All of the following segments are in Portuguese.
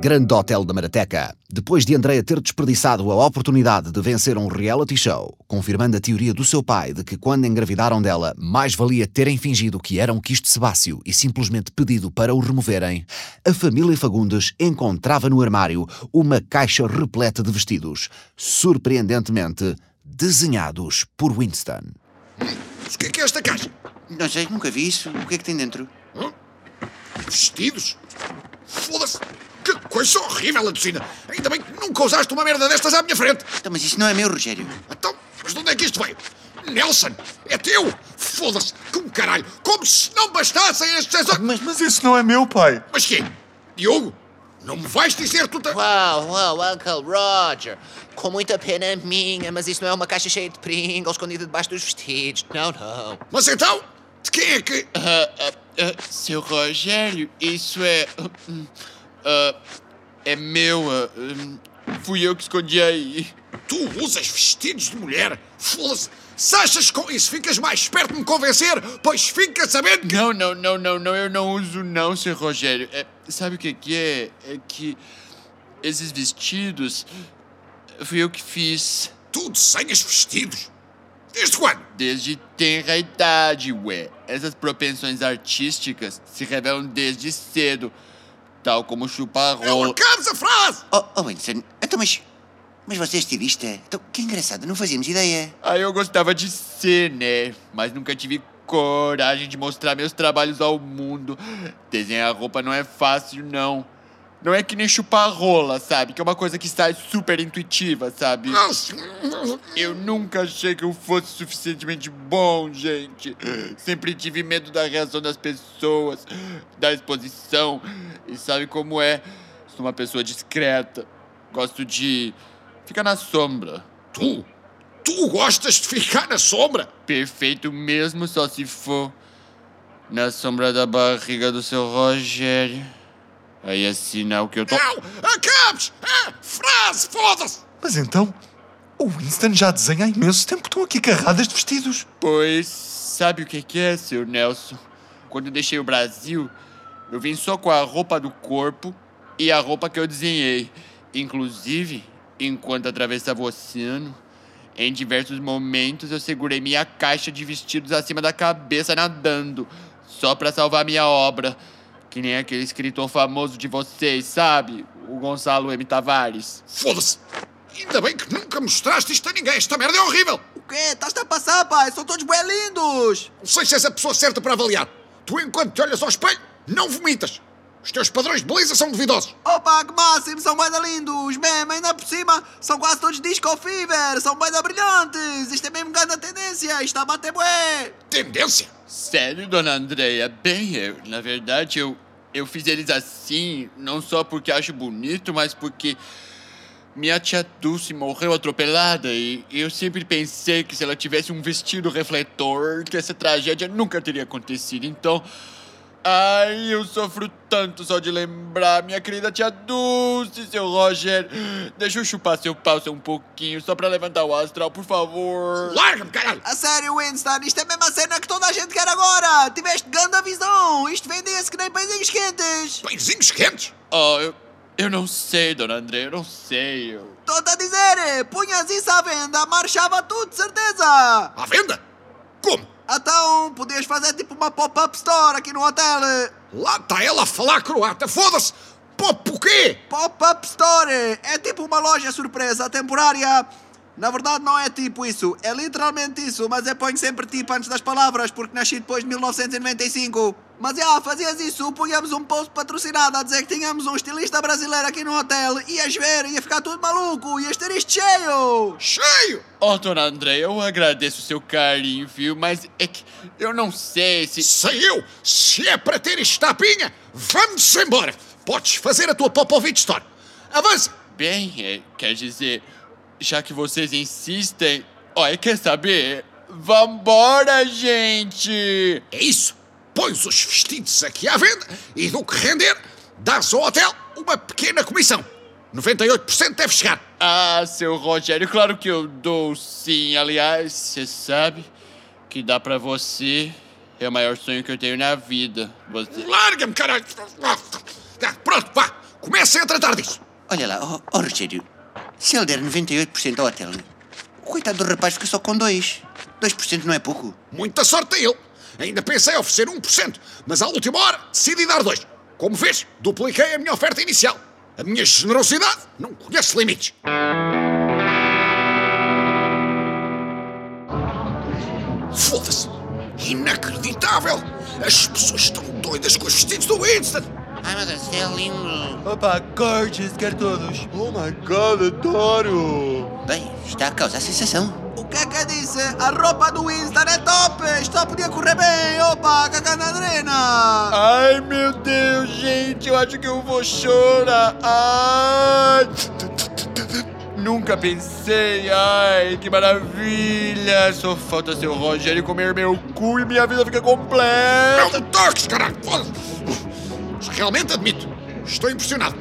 Grande Hotel da Marateca. Depois de Andreia ter desperdiçado a oportunidade de vencer um reality show, confirmando a teoria do seu pai de que quando engravidaram dela, mais valia terem fingido que eram quisto sebáceo e simplesmente pedido para o removerem, a família Fagundes encontrava no armário uma caixa repleta de vestidos, surpreendentemente desenhados por Winston. O que é que é esta caixa? Não sei, nunca vi isso. O que é que tem dentro? Hã? Vestidos? Foda-se! Coisa horrível, Alucina! Ainda bem que nunca usaste uma merda destas à minha frente! Então, mas isso não é meu, Rogério. Então, mas de onde é que isto veio? Nelson! É teu! Foda-se! Como caralho! Como se não bastassem estes exames! Mas, mas isso não é meu, pai. Mas quê? Diogo? Não me vais dizer tu... ta- Uau, uau, Uncle Roger. Com muita pena minha, mas isso não é uma caixa cheia de Pringles escondida debaixo dos vestidos. Não, não. Mas então, de quem é que... Ah, ah, ah, seu Rogério, isso é. ah, é meu. hum, fui eu que escondi aí. Tu usas vestidos de mulher? Foda-se! Se achas com isso ficas mais perto de me convencer, pois fica sabendo que... Não, não, não, não, não, eu não uso não, seu Rogério. É, sabe o que que é? É que esses vestidos fui eu que fiz Tu desenhas vestidos? Desde quando? desde tenra idade, ué. Essas propensões artísticas se revelam desde cedo, tal como chupar Não rola. acabes a frase! Oh, oh Winston, então, mas. Mas você é estilista? Então, que engraçado, não fazíamos ideia. Aí eu gostava de ser, né? Mas nunca tive coragem de mostrar meus trabalhos ao mundo. Desenhar roupa não é fácil, não. Não é que nem chupar rola, sabe? Que é uma coisa que sai super intuitiva, sabe? Nossa, Eu nunca achei que eu fosse suficientemente bom, gente. Sempre tive medo da reação das pessoas, da exposição. E sabe como é? Sou uma pessoa discreta. Gosto de ficar na sombra. Tu? Tu gostas de ficar na sombra? Perfeito mesmo só se for na sombra da barriga do seu Rogério. Aí é sinal que eu tô. Não! Acabes! Ah, frase, foda-se! Mas então, o Winston já desenha há imenso tempo. Estão aqui carradas de vestidos. Pois sabe o que que é, seu Nelson? Quando eu deixei o Brasil, eu vim só com a roupa do corpo e a roupa que eu desenhei. Inclusive, enquanto atravessava o oceano, em diversos momentos eu segurei minha caixa de vestidos acima da cabeça nadando, só pra salvar minha obra. Que nem aquele escritor famoso de vocês, sabe? O Gonçalo M. Tavares. Foda-se! Ainda bem que nunca mostraste isto a ninguém. Esta merda é horrível! O quê? Estás-te a passar, pai? São todos bem lindos! Não sei se és a pessoa certa para avaliar. Tu, enquanto te olhas ao espelho, não vomitas. Os teus padrões de beleza são duvidosos. Opa, que máximo! São bem lindos! Mesmo, ainda por cima, são quase todos disco fever! São bem brilhantes! Isto é mesmo grande tendência! Isto está a bater bué! Tendência? Sério, dona Andreia? Bem, eu, na verdade, eu, eu fiz eles assim, não só porque acho bonito, mas porque minha tia Dulce morreu atropelada e eu sempre pensei que se ela tivesse um vestido refletor, que essa tragédia nunca teria acontecido. Então, ai, eu sofro tanto só de lembrar. Minha querida tia Dulce, seu Roger, deixa eu chupar seu pau só um pouquinho, só pra levantar o astral, por favor. Larga-me, caralho! A sério, Winston, isto é a cena que toda a gente quer agora! Tiveste grande visão! Isto vendia-se que nem pãezinhos quentes! Pãezinhos quentes? Oh, eu, eu não sei, dona André, eu não sei. Eu... Estou-te a dizer! Punhas isso à venda, marchava tudo, certeza! À venda? Como? Então, podias fazer tipo uma pop-up store aqui no hotel! Lá está ela a falar croata. Foda-se! Pop o quê? Pop-up store! É tipo uma loja surpresa temporária. Na verdade, não é tipo isso. É literalmente isso, mas eu ponho sempre tipo antes das palavras, porque nasci depois de 1995. Mas já, fazias isso, punhamos um post patrocinado a dizer que tínhamos um estilista brasileiro aqui no hotel. Ias ver, ia ficar tudo maluco, ias ter isto cheio! Cheio! Oh, dona André, eu agradeço o seu carinho, viu? Mas é que eu não sei se. Sei eu! Se é para ter isto tapinha, vamos embora! Podes fazer a tua Popovich Store. Avança! Bem, é, quer dizer, já que vocês insistem. Olha, quer saber? Vambora, gente! É isso! Pões os vestidos aqui à venda e do que render, dás ao hotel uma pequena comissão. 98% deve chegar. Ah, seu Rogério, claro que eu dou sim. Aliás, você sabe que dá pra você. É o maior sonho que eu tenho na vida. Você. Larga-me, caralho! Ah, Pronto, vá! comecem a tratar disso. Olha lá, ó oh, Rogério, se ele der 98% ao hotel, o coitado do rapaz fica só com 2. 2% não é pouco. Muita sorte a ele. Ainda pensei oferecer 1%, mas à última hora decidi dar 2%. Como vês, dupliquei a minha oferta inicial. A minha generosidade não conhece limites. Foda-se! Inacreditável! As pessoas estão doidas com os vestidos do Winston! Ai meu Deus, é lindo. Opa, gorgeous, quero todos. Oh my god, adoro. Bem, está a causar sensação. O que é que disse? A roupa do Winston é top! Isto podia correr bem! Opa, cagando adrena! Ai, meu Deus, gente, eu acho que eu vou chorar. Ai. Nunca pensei, ai, que maravilha! Só falta seu Rogério comer meu cu e minha vida fica completa! Não toques, caralho! Realmente admito, estou impressionado.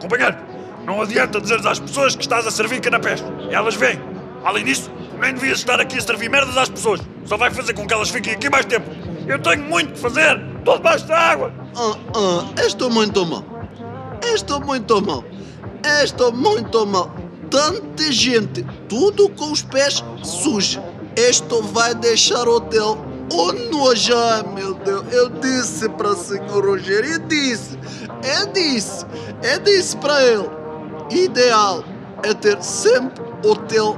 Companheiro, não adianta dizeres às pessoas que estás a servir canapés. Elas vêm. Além disso, nem devias estar aqui a servir merdas às pessoas. Só vai fazer com que elas fiquem aqui mais tempo. Eu tenho muito que fazer. Estou debaixo da água. Ah, ah, estou muito mal. Estou muito mal. Estou muito mal. Tanta gente, tudo com os pés sujos. Isto vai deixar o oh. Ai, meu Deus. Eu disse para o senhor Rogério, eu disse, eu disse, eu disse para ele. Ideal é ter sempre hotel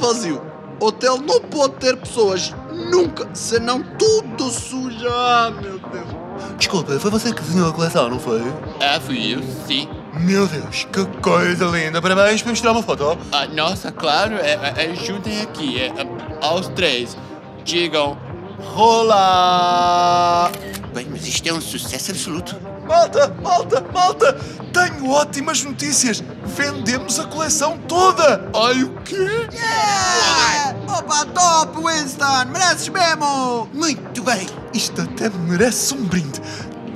vazio. Hotel não pode ter pessoas, nunca, senão tudo suja. Ah, meu Deus. Desculpa, foi você que desenhou a coleção, não foi? Ah, fui eu, sim. Meu Deus, que coisa linda. Parabéns, podemos tirar uma foto? Ah, nossa, claro, é, é, é, juntem aqui, é, é, aos três. Digam, rola! Bem, mas isto é um sucesso absoluto. Malta, malta, malta! Tenho ótimas notícias! Vendemos a coleção toda! Ai, o quê? Yeah! Opa, top, Winston! Mereces mesmo! Muito bem. Isto até merece um brinde.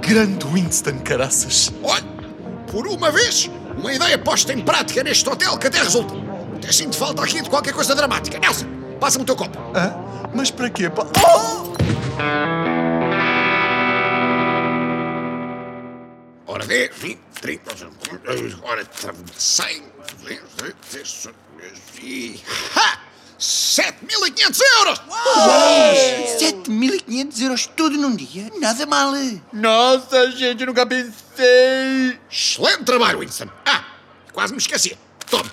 Grande Winston, caraças. Olha, por uma vez, uma ideia posta em prática neste hotel que até resulta. Até sinto falta aqui de qualquer coisa dramática. Nelson, passa-me o teu copo. Hã? Mas para quê? Pa... Oh! Ora, 10, 20, 30, ora, 100, 200, e... Ha! 7.500 euros! 7.500 euros tudo num dia. Nada mal. Nossa, gente, nunca pensei! Excelente trabalho, Winston. Ah, quase me esquecia. Toma,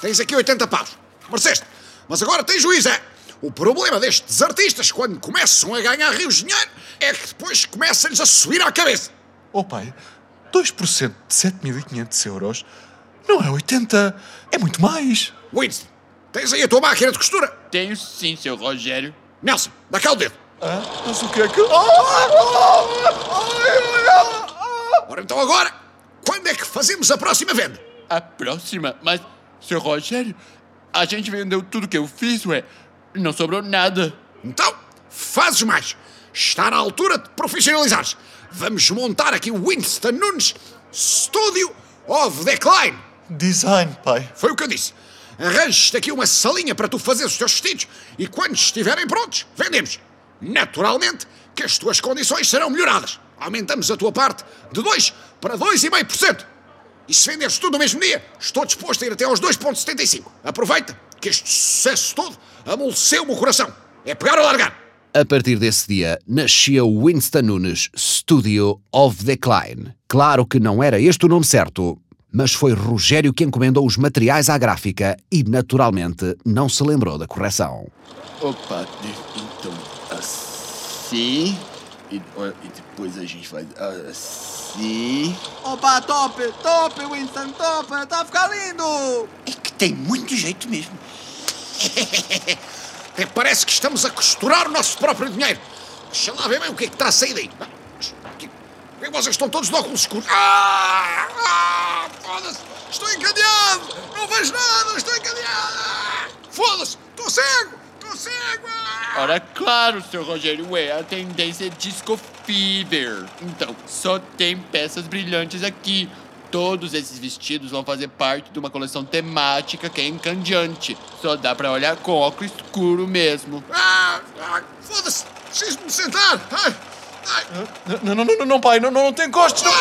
tens aqui 80 paus. Mereceste. Mas agora tens juízo, é? O problema destes artistas, quando começam a ganhar rios de dinheiro, é que depois começa-lhes a subir à cabeça. Oh pai, 2% de 7.500 euros não é 80, é muito mais. Winston, tens aí a tua máquina de costura? Tenho sim, seu Rogério. Nelson, dá cá o dedo. Hã? Mas o que é que... Ah! Ora, então agora, quando é que fazemos a próxima venda? A próxima? Mas, seu Rogério, a gente vendeu tudo que eu fiz, ué. Não sobrou nada. Então, fazes mais. Está na altura de profissionalizares. Vamos montar aqui o Winston Nunes Studio of Decline. Design, pai. Foi o que eu disse. Arranjes-te aqui uma salinha para tu fazeres os teus vestidos e quando estiverem prontos, vendemos. Naturalmente que as tuas condições serão melhoradas. Aumentamos a tua parte de 2 para 2,5%. E se venderes tudo no mesmo dia, estou disposto a ir até aos 2,75. Aproveita que este sucesso todo amoleceu-me o coração. É pegar ou largar. A partir desse dia, nascia o Winston Nunes Studio of Decline. Claro que não era este o nome certo, mas foi Rogério que encomendou os materiais à gráfica e, naturalmente, não se lembrou da correção. Opa, então, assim. E, e depois a gente faz assim. Opa, top, top, Winston, top! Está a ficar lindo! É que tem muito jeito mesmo. É, parece que estamos a costurar o nosso próprio dinheiro. Deixa lá ver bem o que é que está a sair daí. Ah, mas, que- por que vocês estão todos de óculos escuros? Ah! ah Foda-se! Estou encadeado! Não vejo nada! Estou encadeado! Ah, Foda-se! Estou cego! Estou cego! Ah! Ora, claro, seu Rogério, ué, a tendência é disco fever. Então, só tem peças brilhantes aqui. Todos esses vestidos vão fazer parte de uma coleção temática que é encandeante. Só dá pra olhar com óculos escuro mesmo. Ah, ah, Foda-se! Preciso me sentar! Ai, Não, não, não, não, não pai, não, não, não tem costos. Não.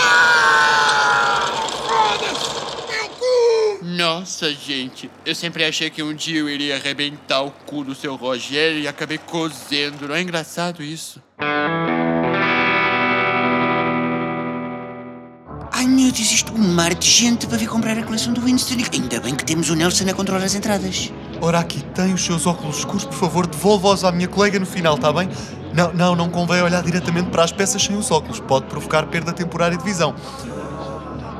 Meu cu! Nossa, gente, eu sempre achei que um dia eu iria arrebentar o cu do seu Rogério e acabei cozendo. Não é engraçado isso? Ai meu Deus, isto um mar de gente para vir comprar a coleção do Winston. Ainda bem que temos o Nelson a controlar as entradas. Ora, aqui tem os seus óculos escuros, por favor, devolva-os à minha colega no final, está bem? Não, não, não convém olhar diretamente para as peças sem os óculos, pode provocar perda temporária de visão.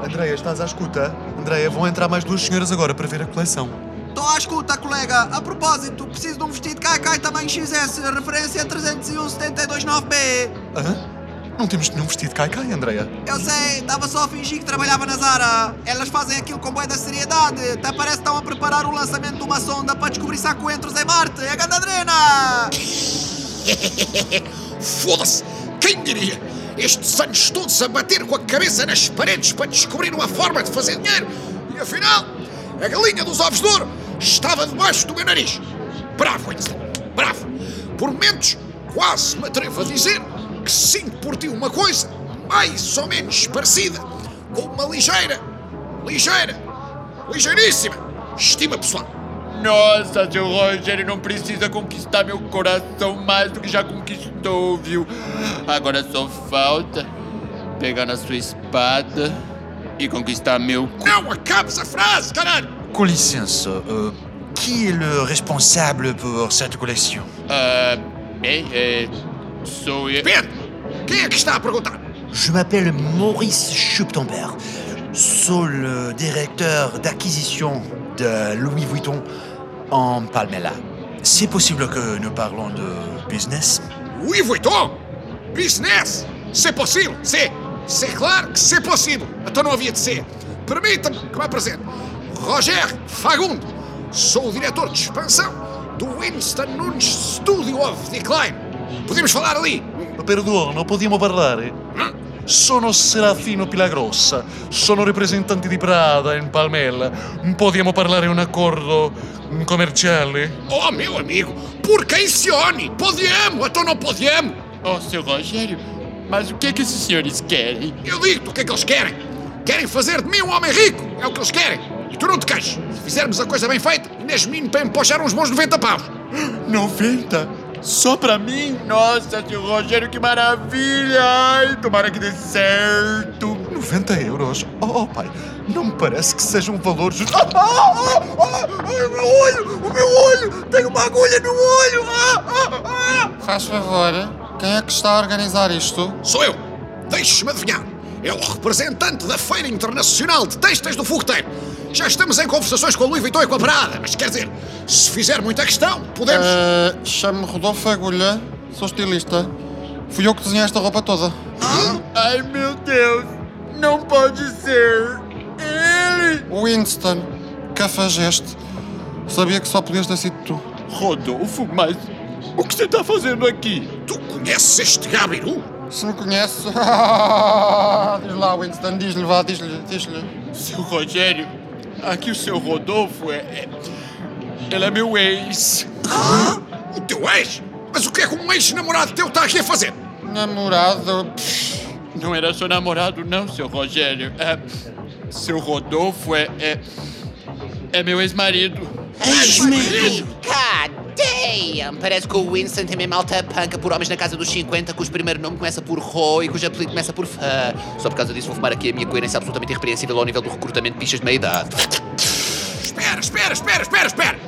Andreia, estás à escuta? Andreia, vão entrar mais duas senhoras agora para ver a coleção. Estou à escuta, colega. A propósito, preciso de um vestido Kai tamanho XS, referência 301-729B. Hã? Não temos nenhum vestido de cai-cai, Andreia. Eu sei, estava só a fingir que trabalhava na Zara. Elas fazem aquilo com boa da seriedade. Até parece que estão a preparar o lançamento de uma sonda para descobrir se há coentros em Marte. É grande adrena! Foda-se! Quem diria? Estes anos todos a bater com a cabeça nas paredes para descobrir uma forma de fazer dinheiro e afinal, a galinha dos ovos de ouro estava debaixo do meu nariz. Bravo, Winston, bravo! Por momentos, quase me atrevo a dizer que sinto por ti uma coisa mais ou menos parecida com uma ligeira, ligeira, ligeiríssima estima pessoal. Nossa, seu Rogério não precisa conquistar meu coração mais do que já conquistou, viu? Agora só falta pegar na sua espada e conquistar meu cu. Não acabes a frase, caralho! Com licença, euh, qui est le responsable pour cette collection Ah, bem, é. Sou eu. Pedro, quem é que está a perguntar? Je m'appelle Maurice Schuptenberg. Sou le directeur d'acquisition de Louis Vuitton en Palmela. C'est possible que nous parlons de business? Louis Vuitton? Business? C'est possível? C'est. C'est claro que c'est não havia de ser. Permita-me que me apresente. Roger Fagundo. Sou o diretor de expansão do Winston Nunes Studio of Decline. Podemos falar ali? Perdono, non possiamo parlare? Sono Serafino Pilagrossa, sono rappresentante di Prada in Palmella. Possiamo parlare un accordo commerciale? Oh, meu amigo, por quem se une? Podemos, então não podemos. Oh, seu Rogério, mas o que que esses senhores querem? Eu digo-te o que é que eles querem. Querem fazer de mim um homem rico. É o que eles querem. E tu não te queixes. Se fizermos a coisa bem feita, és menino para empochar uns bons 90 paus. 90? Só pra mim? Nossa, seu Rogério, que maravilha! Ai, tomara que dê certo. 90 euros? Oh, oh, pai, não me parece que seja um valor justo. Ah, ah, ah, ah, o meu olho! O meu olho! Tenho uma agulha no olho! Ah, ah, ah. Faz favor, quem é que está a organizar isto? Sou eu. Deixe-me adivinhar. É o representante da Feira Internacional de Têxteis do Fogoteiro. Já estamos em conversações com a Louis Vuitton e com a Prada, mas quer dizer, se fizer muita questão, podemos... Eh, Chamo-me Rodolfo Agulha, sou estilista. Fui eu que desenhei esta roupa toda. Ai, meu Deus! Não pode ser! Ele! Winston, cafajeste. Sabia que só podias ter sido tu. Rodolfo, mas o que você tá fazendo aqui? Tu conheces este Gabiru? Se me conhece. diz lá, Winston, diz-lhe, vá, diz-lhe, diz-lhe. Seu Rogério, aqui o seu Rodolfo é. é... Ele é meu ex. O teu ex? Mas o que é que um ex-namorado teu está aqui a fazer? Namorado. pff, Não era seu namorado, não, seu Rogério. É. Seu Rodolfo é. é, é meu ex-marido. God damn! Parece que o Winston tem mesmo alta panca por homens na casa dos 50, cujo primeiro nome começa por Ro e cujo apelido começa por Fã. Só por causa disso vou fumar aqui a minha coerência absolutamente irrepreensível ao nível do recrutamento de bichas de meia idade. Espera, espera, espera, espera, espera!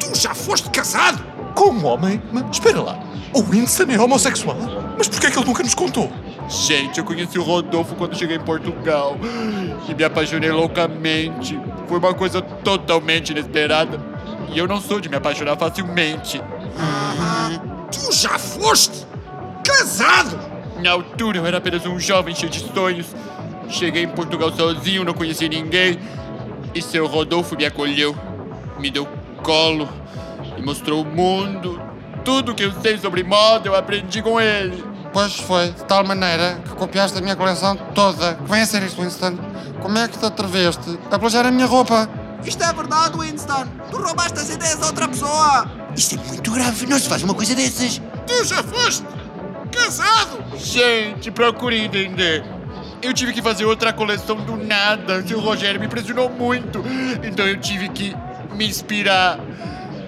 Tu já foste casado? Com um homem? Mas espera lá. O Winston é homossexual? Mas porquê é que ele nunca nos contou? Gente, eu conheci o Rodolfo quando cheguei em Portugal e me apaixonei loucamente. Foi uma coisa totalmente inesperada. E eu não sou de me apaixonar facilmente. Tu já foste casado? Na altura eu era apenas um jovem cheio de sonhos. Cheguei em Portugal sozinho, não conheci ninguém. E seu Rodolfo me acolheu, me deu colo, me mostrou o mundo. Tudo que eu sei sobre moda eu aprendi com ele. Pois foi, de tal maneira que copiaste a minha coleção toda. Que vem a ser isto, Winston? Como é que te atreveste a plagiar a minha roupa? Isto é verdade, Winston. Tu roubaste as ideias a outra pessoa. Isto é muito grave, não se faz uma coisa dessas. Tu já foste casado! Gente, procure entender. Eu tive que fazer outra coleção do nada. Seu Rogério me impressionou muito. Então eu tive que me inspirar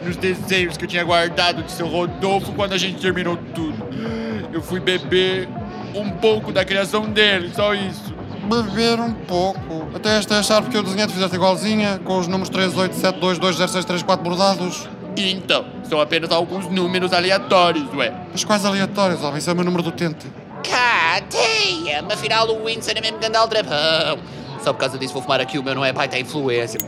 nos desenhos que eu tinha guardado de seu Rodolfo quando a gente terminou tudo. Eu fui beber um pouco da criação dele, só isso. Beber um pouco. Até esta achar porque eu desenhei te fizeste igualzinha, com os números 3872206334 bordados. Então, são apenas alguns números aleatórios, ué. Mas quais aleatórios, homem? Isso é o meu número do utente. Cadeia! Afinal, o Winston é mesmo grande aldrabão. Só por causa disso vou fumar aqui o meu não é pai, tem influência.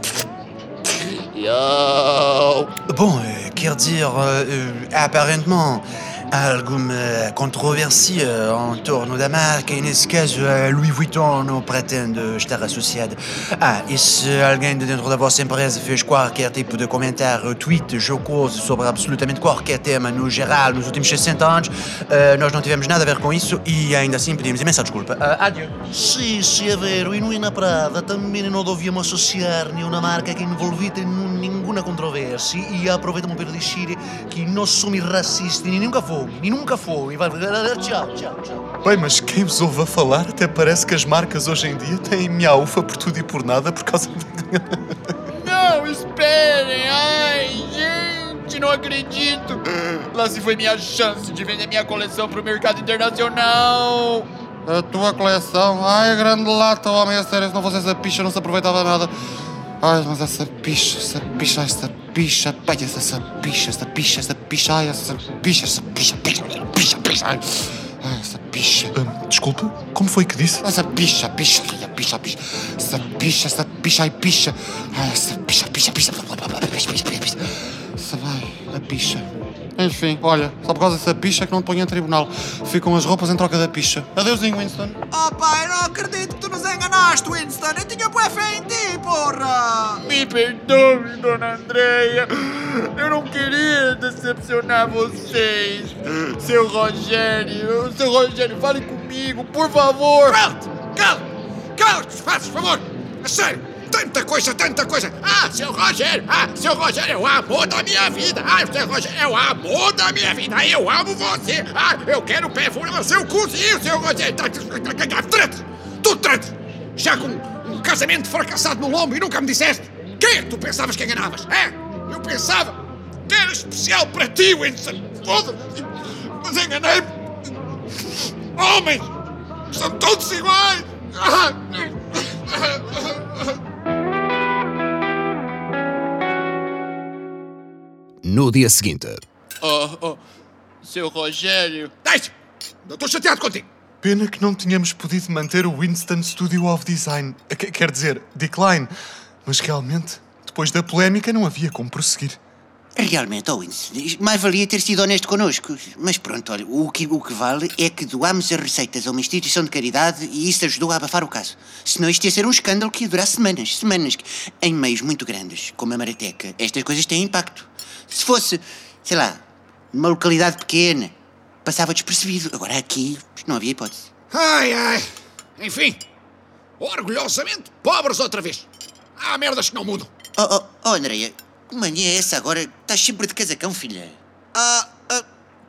Yo! Bom, euh, quer dizer, euh, aparentemente alguma controvérsia em torno da marca e nesse caso a Louis Vuitton não pretende estar associada. Ah, e se alguém de dentro da vossa empresa fez qualquer tipo de comentário, tweet jocoso sobre absolutamente qualquer tema no geral nos últimos 60 anos, uh, nós não tivemos nada a ver com isso e ainda assim pedimos imensa desculpa. Uh, adeus. Sì, sì, è vero, e noi na Prada também não dobbiamo associar nenhuma marca que envolvita em nenhuma controvérsia e aproveitamos para dizer que não somos racistas nem nunca fomos, nem nunca fomos. Vai, tchau, tchau, tchau. Bem, mas quem vos ouve a falar até parece que as marcas hoje em dia têm miaufa por tudo e por nada por causa de... Não, esperem! Ai, gente, não acredito! Lá se foi minha chance de vender minha coleção pro mercado internacional! A tua coleção. Ai, grande lata, homem, a sério, se não fosse essa picha não se aproveitava nada. Ai, mas essa picha, essa picha, essa picha, pai, essa, essa picha, essa picha, essa picha, ai, essa picha, essa picha, picha, picha, picha, ai, essa picha. Hum, desculpa, como foi que disse? Essa picha, picha, ai, a picha, picha, essa picha, essa picha, ai, picha, ai, essa blá, blá, blá, picha, picha, picha, picha, essa vai, a picha. Enfim, olha, só por causa dessa picha que não te ponho em tribunal. Ficam as roupas em troca da picha. Adeusinho, Winston. Oh pai, não acredito que tu nos enganaste, Winston. Eu tinha boa fé em ti, porra. Me perdoe, dona Andreia. Eu não queria decepcionar vocês. Seu Rogério, seu Rogério, fale comigo, por favor. Cala-te! Cala! Cala-te, faz favor! A sério! Tanta coisa, tanta coisa! Ah, seu Rogério! Ah, seu Rogério é o amor da minha vida! Ah, seu Rogério é o amor da minha vida! Ah, eu amo você! Ah, eu quero no seu cozinho, seu Rogério! Trate! Tu trate! Já com um casamento fracassado no lombo e nunca me disseste! Quem é tu pensavas que enganavas? É? Eu pensava que era especial para ti, Winston! Foda-se! Mas enganei-me! Homens! São todos iguais! Ah. No dia seguinte, Oh, oh, seu Rogério. Deixa! Não estou chateado contigo! Pena que não tínhamos podido manter o Winston Studio of Design. Qu- Quer dizer, Decline. Mas realmente, depois da polémica, não havia como prosseguir. Realmente, Owens, mais valia ter sido honesto connosco. Mas pronto, olha, o que, o que vale é que doámos as receitas a uma instituição de caridade e isso ajudou a abafar o caso. Senão isto ia ser um escândalo que ia durar semanas, semanas. Em meios muito grandes, como a Marateca, estas coisas têm impacto. Se fosse, sei lá, numa localidade pequena, passava despercebido. Agora aqui, não havia hipótese. Ai, ai. Enfim, orgulhosamente pobres outra vez. Há merdas que não mudam. Oh, oh, oh Andreia, que mania é essa agora? Estás sempre de casacão, filha. Ah, ah,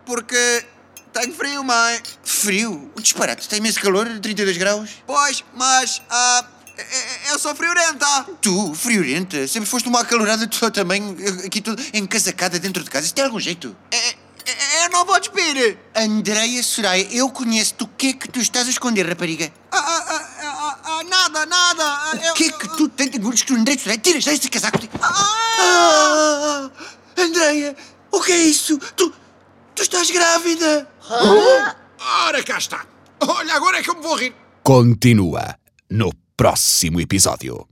porque tenho frio, mãe. Frio? O disparate, está imenso calor, 32 graus. Pois, mas, ah, e- e- eu sou friorenta. Tu, friorenta, sempre foste uma acalorada tu também, aqui tudo encasacada dentro de casa. Isso tem algum jeito? E- Eu não vou despir. Andreia Soraya, eu conheço-te. O que é que tu estás a esconder, rapariga? Ah, nada, nada. Ah, O eu- que é que tu tens de que Andreia Soraya? Tira já esse casaco. Ah! Ah, Andreia, o que é isso? Tu, tu estás grávida? Ora, cá está. Olha, agora é que eu me vou rir. continua no próximo episódio.